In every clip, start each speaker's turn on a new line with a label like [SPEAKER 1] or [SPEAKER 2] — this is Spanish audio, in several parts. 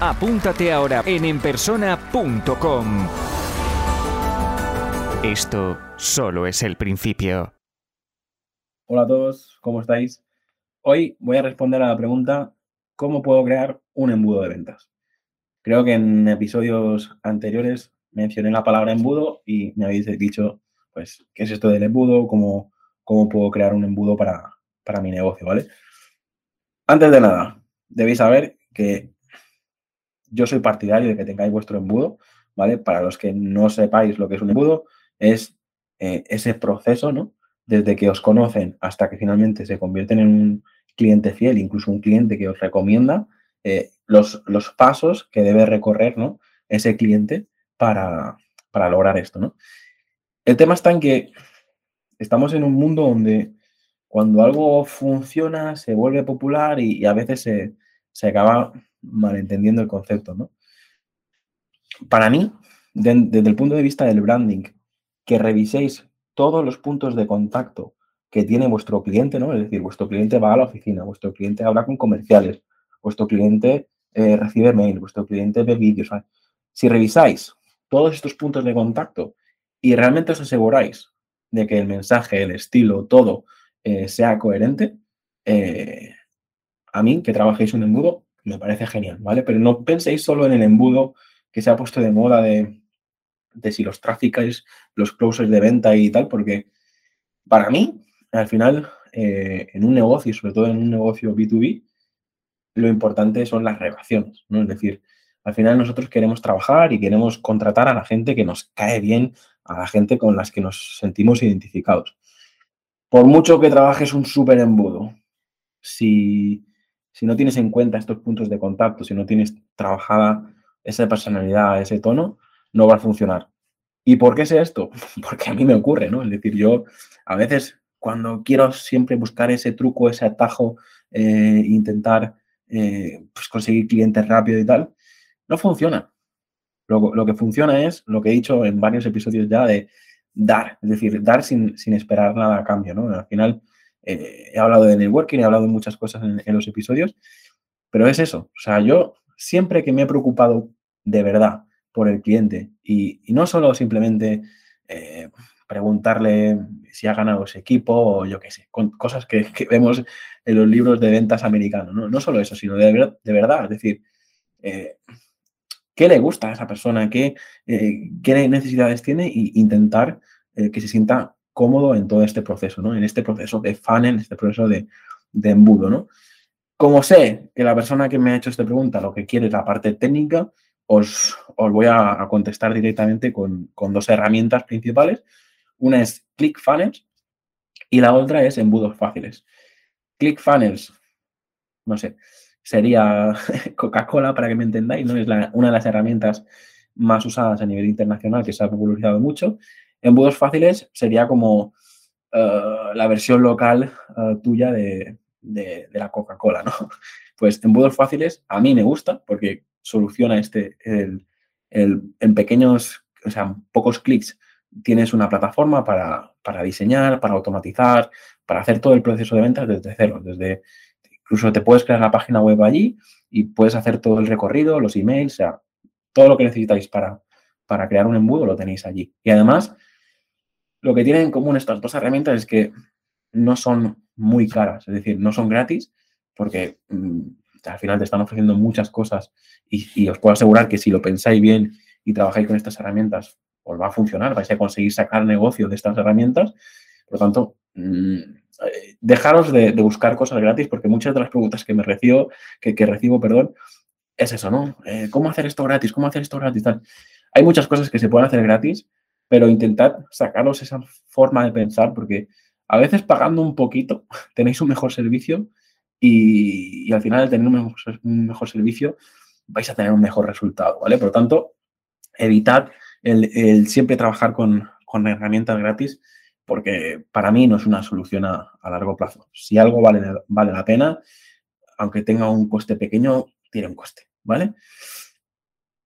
[SPEAKER 1] apúntate ahora en enpersona.com. Esto solo es el principio.
[SPEAKER 2] Hola a todos, ¿cómo estáis? Hoy voy a responder a la pregunta ¿cómo puedo crear un embudo de ventas? Creo que en episodios anteriores mencioné la palabra embudo y me habéis dicho, pues, ¿qué es esto del embudo? ¿Cómo, cómo puedo crear un embudo para, para mi negocio? ¿Vale? Antes de nada, debéis saber que yo soy partidario de que tengáis vuestro embudo, ¿vale? Para los que no sepáis lo que es un embudo, es eh, ese proceso, ¿no? Desde que os conocen hasta que finalmente se convierten en un cliente fiel, incluso un cliente que os recomienda, eh, los, los, pasos que debe recorrer ¿no? ese cliente para, para, lograr esto. ¿no? El tema está en que estamos en un mundo donde cuando algo funciona se vuelve popular y, y a veces se, se, acaba malentendiendo el concepto. ¿no? Para mí, de, desde el punto de vista del branding, que reviséis todos los puntos de contacto que tiene vuestro cliente, ¿no? Es decir, vuestro cliente va a la oficina, vuestro cliente habla con comerciales, vuestro cliente eh, recibe mail, vuestro cliente ve vídeos. Si revisáis todos estos puntos de contacto y realmente os aseguráis de que el mensaje, el estilo, todo eh, sea coherente, eh, a mí que trabajéis un embudo me parece genial, ¿vale? Pero no penséis solo en el embudo que se ha puesto de moda de, de si los tráficos, los closers de venta y tal, porque para mí al final, eh, en un negocio, y sobre todo en un negocio B2B, lo importante son las relaciones, ¿no? Es decir, al final nosotros queremos trabajar y queremos contratar a la gente que nos cae bien, a la gente con las que nos sentimos identificados. Por mucho que trabajes un súper embudo, si, si no tienes en cuenta estos puntos de contacto, si no tienes trabajada esa personalidad, ese tono, no va a funcionar. ¿Y por qué sé esto? Porque a mí me ocurre, ¿no? Es decir, yo a veces cuando quiero siempre buscar ese truco, ese atajo, eh, intentar eh, pues conseguir clientes rápido y tal, no funciona. Lo, lo, que funciona es lo que he dicho en varios episodios ya de dar, es decir, dar sin, sin esperar nada a cambio, ¿no? Al final eh, he hablado de networking, he hablado de muchas cosas en, los episodios, pero es eso. O sea, yo siempre que me he preocupado de verdad por el cliente y, no solo simplemente eh, preguntarle si ha ganado ese equipo o yo qué sé, con cosas que, vemos en los libros de ventas americanos. No, solo eso, sino de, verdad, es decir, eh, qué le gusta a esa persona, qué, qué necesidades tiene e intentar que se sienta cómodo en todo este proceso, ¿no? En este proceso de funnel, en este proceso de, embudo, ¿no? Como sé que la persona que me ha hecho esta pregunta lo que quiere es la parte técnica, os, os voy a, a contestar directamente con, con, dos herramientas principales. Una es ClickFunnels y la otra es embudos fáciles. ClickFunnels, no sé, sería Coca-Cola para que me entendáis, ¿no? Es la, una de las herramientas más usadas a nivel internacional que se ha popularizado mucho. Embudos fáciles sería como uh, la versión local uh, tuya de, la Coca-Cola, ¿no? Pues embudos fáciles a mí me gusta porque soluciona este, en pequeños, o sea, pocos clics tienes una plataforma para, diseñar, para automatizar, para hacer todo el proceso de ventas desde cero, desde incluso te puedes crear la página web allí y puedes hacer todo el recorrido, los emails, o sea, todo lo que necesitáis para crear un embudo lo tenéis allí. Y además, lo que tienen en común estas dos herramientas es que no son muy caras, es decir, no son gratis, porque mmm, al final te están ofreciendo muchas cosas y, os puedo asegurar que si lo pensáis bien y trabajáis con estas herramientas, os va a funcionar, vais a conseguir sacar negocio de estas herramientas. Por lo tanto, mmm, dejaros de, buscar cosas gratis porque muchas de las preguntas que me recibo, que, que recibo, perdón, es eso, ¿no? Eh, ¿Cómo hacer esto gratis? ¿Cómo hacer esto gratis? Tal. Hay muchas cosas que se pueden hacer gratis, pero intentad sacaros esa forma de pensar porque a veces pagando un poquito tenéis un mejor servicio y, al final de tener un mejor, servicio vais a tener un mejor resultado, ¿vale? Por lo tanto, evitad el, siempre trabajar con, herramientas gratis, porque para mí no es una solución a, largo plazo. Si algo vale, vale la pena, aunque tenga un coste pequeño, tiene un coste, ¿vale?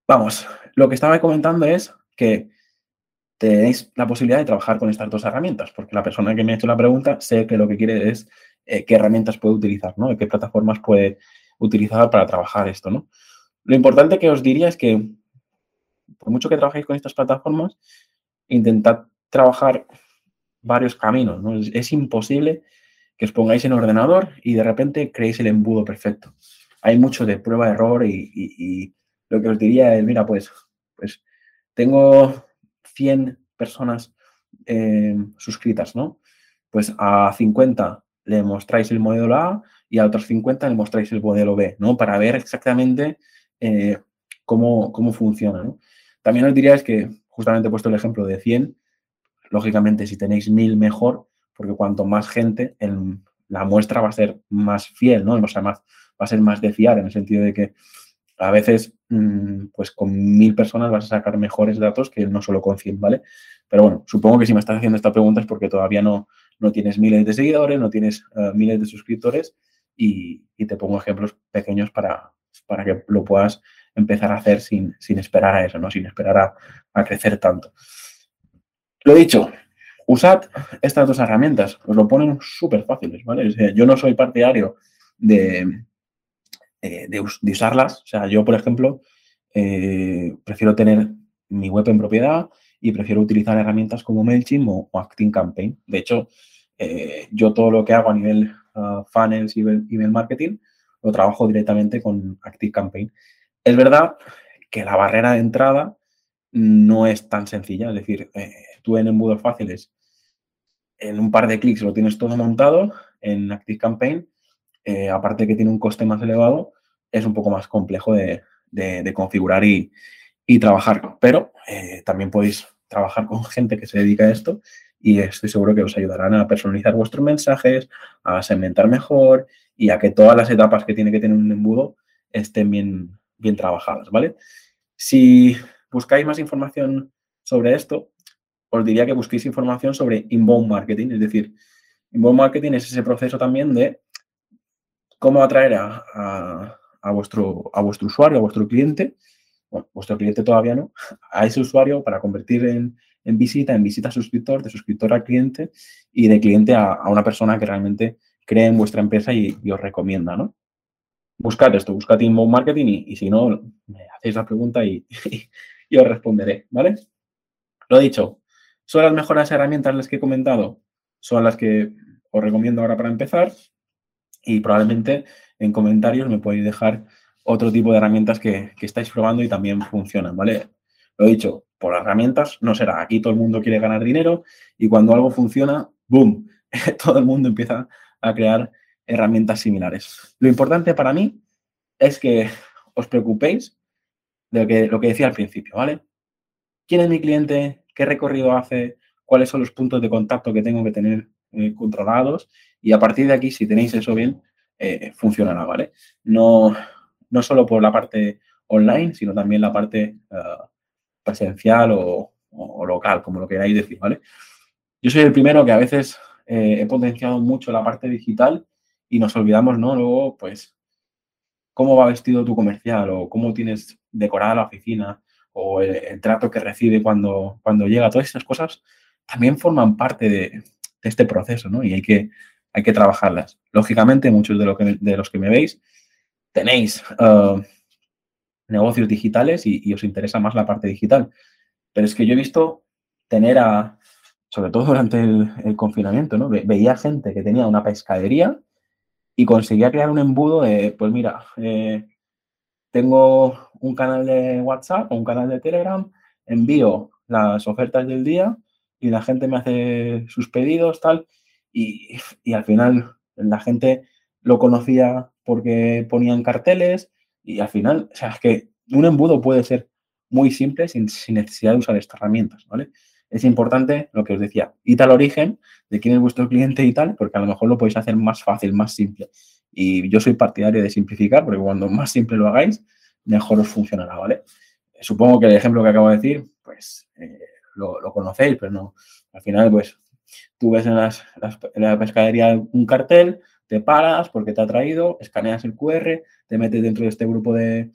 [SPEAKER 2] Vamos, lo que estaba comentando es que tenéis la posibilidad de trabajar con estas dos herramientas, porque la persona que me ha hecho la pregunta sé que lo que quiere es eh, qué herramientas puede utilizar, ¿no? qué plataformas puede utilizar para trabajar esto, ¿no? Lo importante que os diría es que, por mucho que trabajéis con estas plataformas, intentad trabajar varios caminos, ¿no? Es, imposible que os pongáis en ordenador y de repente creéis el embudo perfecto. Hay mucho de prueba-error y, y, lo que os diría es, mira, pues, pues tengo 100 personas eh, suscritas, ¿no? Pues a 50 le mostráis el modelo A y a otros 50 le mostráis el modelo B, ¿no? Para ver exactamente eh, cómo, cómo, funciona. También os diría es que, justamente he puesto el ejemplo de 100, lógicamente si tenéis 1000 mejor, porque cuanto más gente, la muestra va a ser más fiel, ¿no? O sea, más, va a ser más de fiar, en el sentido de que a veces, mm, pues con mil personas vas a sacar mejores datos que no solo con 100, ¿vale? Pero bueno, supongo que si me estás haciendo esta pregunta es porque todavía no, no tienes miles de seguidores, no tienes eh, miles de suscriptores y, te pongo ejemplos pequeños para, para que lo puedas empezar a hacer sin, esperar a eso, ¿no? Sin esperar a, crecer tanto. Lo dicho, usad estas dos herramientas, os lo ponen súper fáciles, ¿vale? yo no soy partidario de, eh, de, usarlas. O sea, yo, por ejemplo, eh, prefiero tener mi web en propiedad y prefiero utilizar herramientas como MailChimp o, Acting Campaign. De hecho, eh, yo todo lo que hago a nivel uh, funnels y email marketing lo trabajo directamente con Active Campaign. Es verdad que la barrera de entrada no es tan sencilla. Es decir, tú en embudos fáciles, en un par de clics lo tienes todo montado. En Active Campaign eh, aparte que tiene un coste más elevado, es un poco más complejo de, configurar y, trabajar. Pero eh, también podéis trabajar con gente que se dedica a esto y estoy seguro que os ayudarán a personalizar vuestros mensajes, a segmentar mejor y a que todas las etapas que tiene que tener un embudo estén bien, bien trabajadas, ¿vale? Si buscáis más información sobre esto, os diría que busquéis información sobre inbound marketing, es decir, inbound marketing es ese proceso también de cómo atraer a, vuestro, a vuestro usuario, a vuestro cliente, bueno, vuestro cliente todavía no, a ese usuario para convertir en, visita, en visita a suscriptor, de suscriptor a cliente y de cliente a, una persona que realmente cree en vuestra empresa y, os recomienda, ¿no? Buscad esto, buscad inbound marketing y, si no, me hacéis la pregunta y, y os responderé, ¿vale? Lo dicho, ¿son las mejores herramientas las que he comentado? Son las que os recomiendo ahora para empezar y probablemente en comentarios me podéis dejar otro tipo de herramientas que, estáis probando y también funcionan, ¿vale? Lo he dicho, por herramientas no será. Aquí todo el mundo quiere ganar dinero y cuando algo funciona, ¡boom! todo el mundo empieza a crear herramientas similares. Lo importante para mí es que os preocupéis de lo que, lo que decía al principio, ¿vale? ¿Quién es mi cliente? ¿Qué recorrido hace? ¿Cuáles son los puntos de contacto que tengo que tener eh, controlados? Y a partir de aquí, si tenéis eso bien, eh, funcionará, ¿vale? No, no solo por la parte online, sino también la parte eh, presencial o, local, como lo queráis decir, ¿vale? Yo soy el primero que a veces eh, he potenciado mucho la parte digital y nos olvidamos, ¿no? Luego, pues, cómo va vestido tu comercial o cómo tienes decorada la oficina o el, trato que recibe cuando, cuando llega, todas esas cosas también forman parte de, de este proceso, ¿no? Y hay que, hay que trabajarlas. Lógicamente, muchos de, lo que, de los que me veis tenéis uh, negocios digitales y, os interesa más la parte digital. Pero es que yo he visto tener a, sobre todo durante el, confinamiento, ¿no? veía gente que tenía una pescadería y conseguía crear un embudo de, pues mira, eh, tengo un canal de WhatsApp o un canal de Telegram, envío las ofertas del día y la gente me hace sus pedidos, tal, y, al final la gente lo conocía porque ponían carteles y al final, o sea, es que un embudo puede ser muy simple sin, necesidad de usar estas herramientas, ¿vale? Es importante lo que os decía, id al origen de quién es vuestro cliente y tal, porque a lo mejor lo podéis hacer más fácil, más simple. Y yo soy partidario de simplificar, porque cuando más simple lo hagáis, mejor os funcionará, ¿vale? supongo que el ejemplo que acabo de decir, pues eh, lo, conocéis, pero no. Al final, pues tú ves en, la pescadería un cartel, te paras porque te ha traído, escaneas el QR, te metes dentro de este grupo de,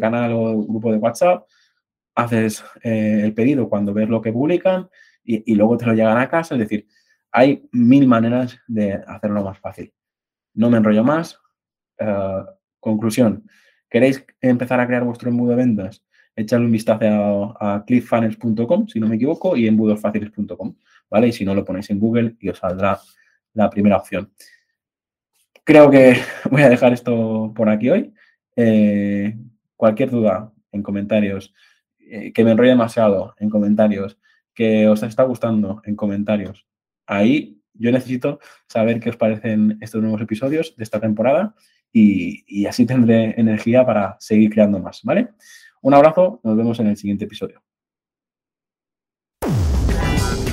[SPEAKER 2] canal o grupo de WhatsApp, haces eh, el pedido cuando ves lo que publican y, luego te lo llegan a casa. Es decir, hay mil maneras de hacerlo más fácil. No me enrollo más. Eh, conclusión, ¿queréis empezar a crear vuestro embudo de ventas? Echadle un vistazo a, clickfunnels.com, si no me equivoco, y embudosfáciles.com, ¿vale? Y si no, lo ponéis en Google y os saldrá la primera opción. Creo que voy a dejar esto por aquí hoy. Eh, cualquier duda en comentarios, eh, que me enrolle demasiado en comentarios, que os está gustando en comentarios. Ahí yo necesito saber qué os parecen estos nuevos episodios de esta temporada y, y así tendré energía para seguir creando más, ¿vale? Un abrazo, nos vemos en el siguiente episodio.